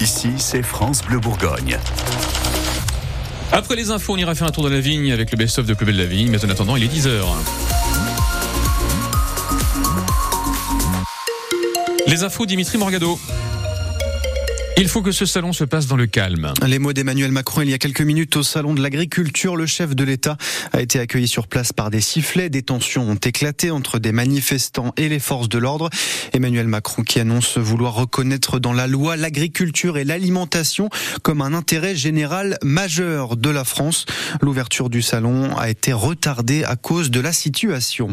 Ici, c'est France Bleu Bourgogne. Après les infos, on ira faire un tour de la vigne avec le best-of de Plus belle la vigne. Mais en attendant, il est 10h. Les infos, Dimitri Morgado. Il faut que ce salon se passe dans le calme. Les mots d'Emmanuel Macron il y a quelques minutes au salon de l'agriculture. Le chef de l'État a été accueilli sur place par des sifflets. Des tensions ont éclaté entre des manifestants et les forces de l'ordre. Emmanuel Macron qui annonce vouloir reconnaître dans la loi l'agriculture et l'alimentation comme un intérêt général majeur de la France. L'ouverture du salon a été retardée à cause de la situation.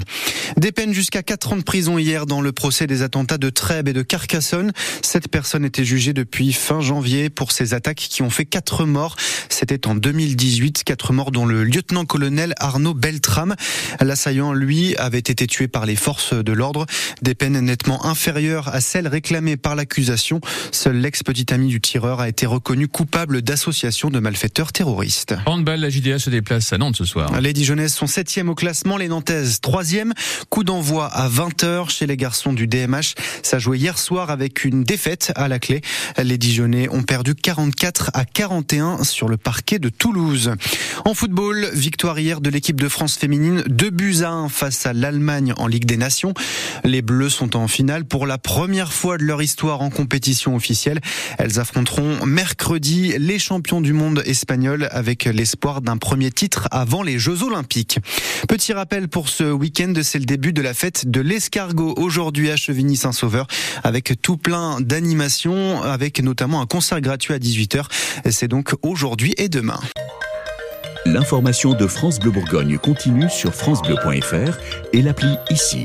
Des peines jusqu'à 4 ans de prison hier dans le procès des attentats de Trèbes et de Carcassonne. Sept personnes étaient jugées depuis fin janvier pour ces attaques qui ont fait quatre morts. C'était en 2018, quatre morts dont le lieutenant-colonel Arnaud Beltram. L'assaillant, lui, avait été tué par les forces de l'ordre. Des peines nettement inférieures à celles réclamées par l'accusation. Seul l'ex-petit ami du tireur a été reconnu coupable d'association de malfaiteurs terroristes. Handball, la JDA se déplace à Nantes ce soir. Les Dijonnaises sont septième au classement, les Nantaises troisième. Coup d'envoi à 20h chez les garçons du DMH. Ça jouait hier soir avec une défaite à la clé. Les Dijonais ont perdu 44 à 41 sur le parquet de Toulouse. En football, victoire hier de l'équipe de France féminine, 2 buts à 1 face à l'Allemagne en Ligue des Nations. Les Bleus sont en finale pour la première fois de leur histoire en compétition officielle. Elles affronteront mercredi les champions du monde espagnols avec l'espoir d'un premier titre avant les Jeux Olympiques. Petit rappel pour ce week-end, c'est le début de la fête de l'escargot aujourd'hui à Chevigny-Saint-Sauveur avec tout plein d'animations avec nos notamment un concert gratuit à 18h. C'est donc aujourd'hui et demain. L'information de France Bleu Bourgogne continue sur francebleu.fr et l'appli ici.